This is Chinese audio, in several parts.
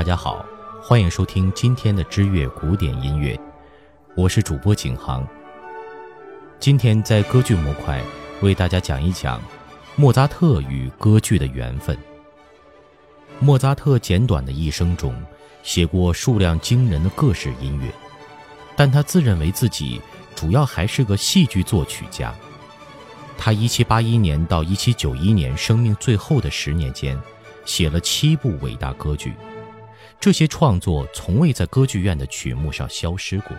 大家好，欢迎收听今天的知乐古典音乐，我是主播景航。今天在歌剧模块为大家讲一讲莫扎特与歌剧的缘分。莫扎特简短的一生中，写过数量惊人的各式音乐，但他自认为自己主要还是个戏剧作曲家。他1781年到1791年生命最后的十年间，写了七部伟大歌剧。这些创作从未在歌剧院的曲目上消失过。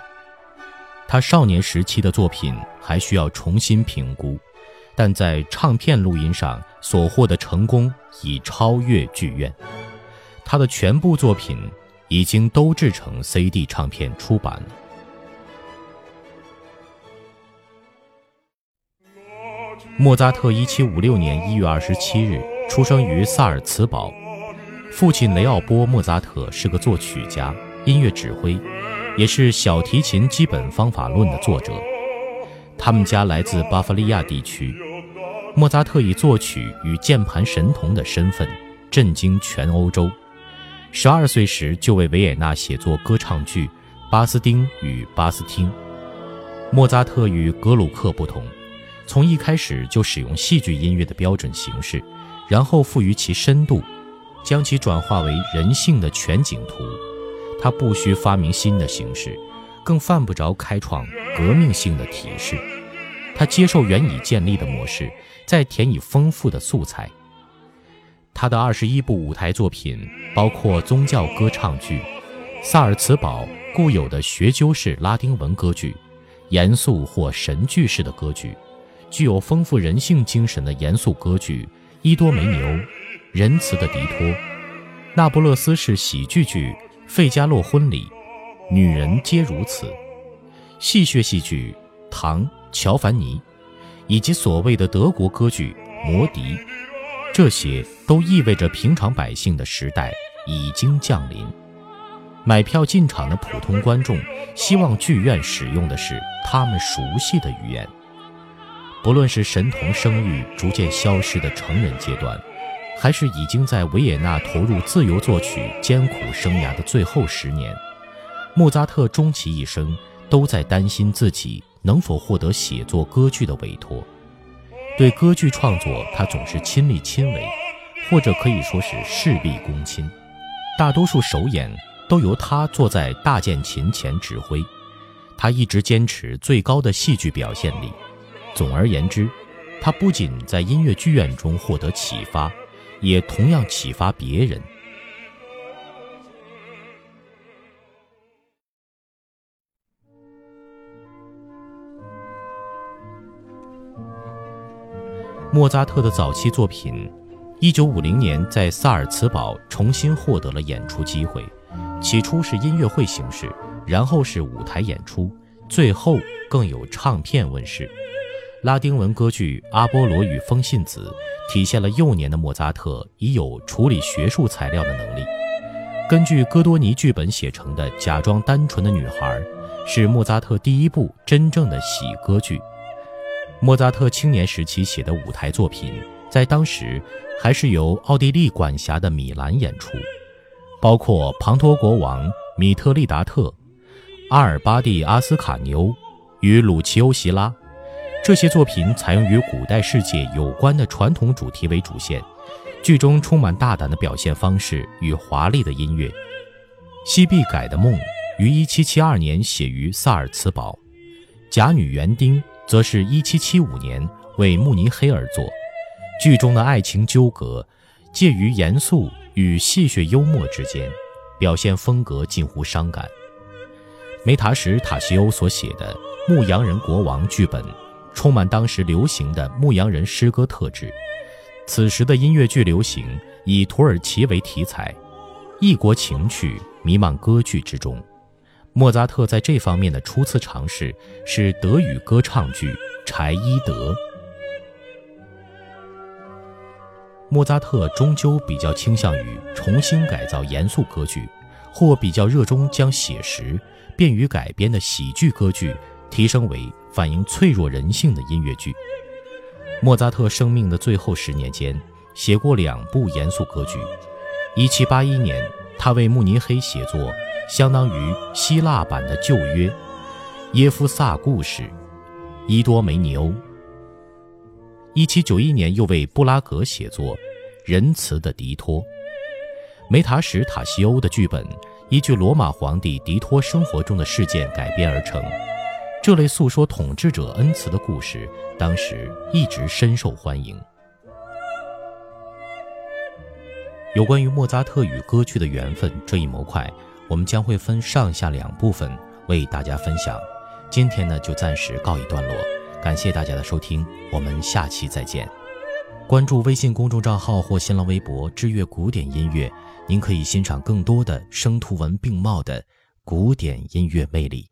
他少年时期的作品还需要重新评估，但在唱片录音上所获的成功已超越剧院。他的全部作品已经都制成 CD 唱片出版了。莫扎特1756年1月27日出生于萨尔茨堡。父亲雷奥波·莫扎特是个作曲家、音乐指挥，也是小提琴基本方法论的作者。他们家来自巴伐利亚地区。莫扎特以作曲与键盘神童的身份震惊全欧洲。十二岁时就为维也纳写作歌唱剧《巴斯丁与巴斯汀》。莫扎特与格鲁克不同，从一开始就使用戏剧音乐的标准形式，然后赋予其深度。将其转化为人性的全景图，他不需发明新的形式，更犯不着开创革命性的体式。他接受原已建立的模式，再填以丰富的素材。他的二十一部舞台作品包括宗教歌唱剧、萨尔茨堡固有的学究式拉丁文歌剧、严肃或神剧式的歌剧、具有丰富人性精神的严肃歌剧《伊多梅牛》。仁慈的迪托，那不勒斯式喜剧剧《费加洛婚礼》，女人皆如此，戏谑戏剧《唐乔凡尼》，以及所谓的德国歌剧《魔笛》，这些都意味着平常百姓的时代已经降临。买票进场的普通观众希望剧院使用的是他们熟悉的语言。不论是神童声誉逐渐消失的成人阶段。还是已经在维也纳投入自由作曲艰苦生涯的最后十年，莫扎特终其一生都在担心自己能否获得写作歌剧的委托。对歌剧创作，他总是亲力亲为，或者可以说是事必躬亲。大多数首演都由他坐在大键琴前指挥。他一直坚持最高的戏剧表现力。总而言之，他不仅在音乐剧院中获得启发。也同样启发别人。莫扎特的早期作品，一九五零年在萨尔茨堡重新获得了演出机会，起初是音乐会形式，然后是舞台演出，最后更有唱片问世。拉丁文歌剧《阿波罗与风信子》体现了幼年的莫扎特已有处理学术材料的能力。根据戈多尼剧本写成的《假装单纯的女孩》，是莫扎特第一部真正的喜歌剧。莫扎特青年时期写的舞台作品，在当时还是由奥地利管辖的米兰演出，包括《庞托国王米特利达特》《阿尔巴蒂阿斯卡牛》与《鲁奇欧席拉》。这些作品采用与古代世界有关的传统主题为主线，剧中充满大胆的表现方式与华丽的音乐。西毕改的梦于1772年写于萨尔茨堡，假女园丁则是一七七五年为慕尼黑而作。剧中的爱情纠葛介于严肃与戏谑幽默之间，表现风格近乎伤感。梅塔什塔西欧所写的《牧羊人国王》剧本。充满当时流行的牧羊人诗歌特质。此时的音乐剧流行以土耳其为题材，异国情趣弥漫歌剧之中。莫扎特在这方面的初次尝试是德语歌唱剧《柴伊德》。莫扎特终究比较倾向于重新改造严肃歌剧，或比较热衷将写实、便于改编的喜剧歌剧提升为。反映脆弱人性的音乐剧。莫扎特生命的最后十年间，写过两部严肃歌剧。1781年，他为慕尼黑写作相当于希腊版的《旧约》，耶夫萨故事，伊多梅尼欧。一七九一年，又为布拉格写作《仁慈的迪托》。梅塔什塔西欧的剧本依据罗马皇帝迪托生活中的事件改编而成。这类诉说统治者恩慈的故事，当时一直深受欢迎。有关于莫扎特与歌剧的缘分这一模块，我们将会分上下两部分为大家分享。今天呢，就暂时告一段落。感谢大家的收听，我们下期再见。关注微信公众账号或新浪微博“知乐古典音乐”，您可以欣赏更多的声图文并茂的古典音乐魅力。